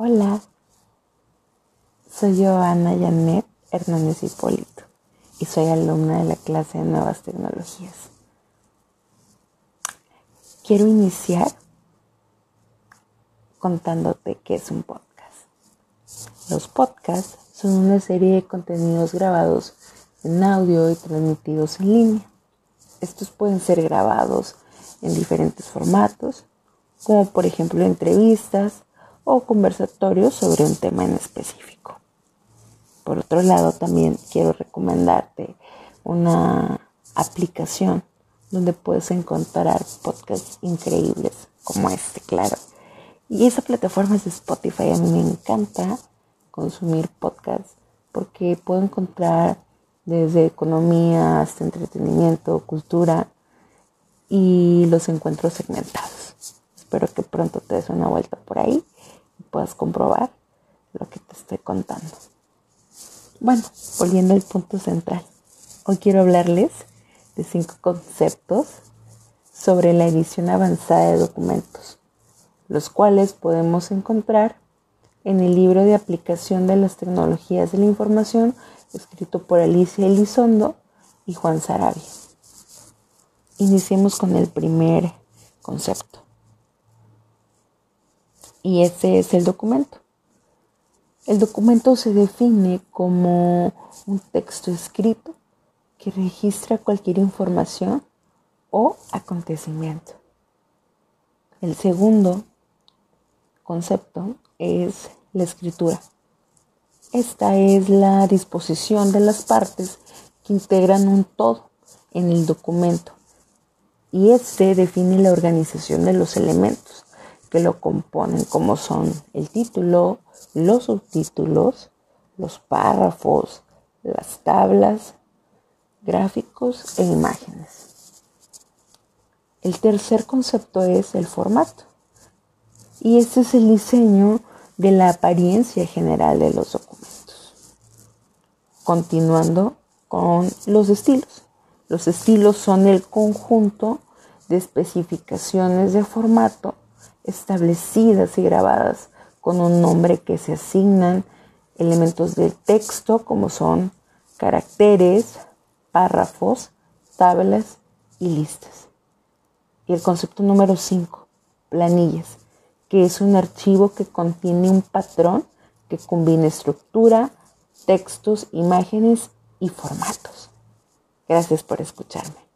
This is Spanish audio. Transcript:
Hola, soy Joana Janet Hernández Hipólito y soy alumna de la clase de Nuevas Tecnologías. Quiero iniciar contándote qué es un podcast. Los podcasts son una serie de contenidos grabados en audio y transmitidos en línea. Estos pueden ser grabados en diferentes formatos, como por ejemplo entrevistas, o conversatorios sobre un tema en específico. Por otro lado, también quiero recomendarte una aplicación donde puedes encontrar podcasts increíbles como este, claro. Y esa plataforma es Spotify. A mí me encanta consumir podcasts porque puedo encontrar desde economía hasta entretenimiento, cultura y los encuentro segmentados. Espero que pronto te des una vuelta comprobar lo que te estoy contando. Bueno, volviendo al punto central. Hoy quiero hablarles de cinco conceptos sobre la edición avanzada de documentos, los cuales podemos encontrar en el libro de aplicación de las tecnologías de la información escrito por Alicia Elizondo y Juan Sarabia. Iniciemos con el primer concepto y ese es el documento. El documento se define como un texto escrito que registra cualquier información o acontecimiento. El segundo concepto es la escritura. Esta es la disposición de las partes que integran un todo en el documento y este define la organización de los elementos que lo componen, como son el título, los subtítulos, los párrafos, las tablas, gráficos e imágenes. El tercer concepto es el formato. Y este es el diseño de la apariencia general de los documentos. Continuando con los estilos. Los estilos son el conjunto de especificaciones de formato establecidas y grabadas con un nombre que se asignan elementos del texto como son caracteres, párrafos, tablas y listas. Y el concepto número 5, planillas, que es un archivo que contiene un patrón que combina estructura, textos, imágenes y formatos. Gracias por escucharme.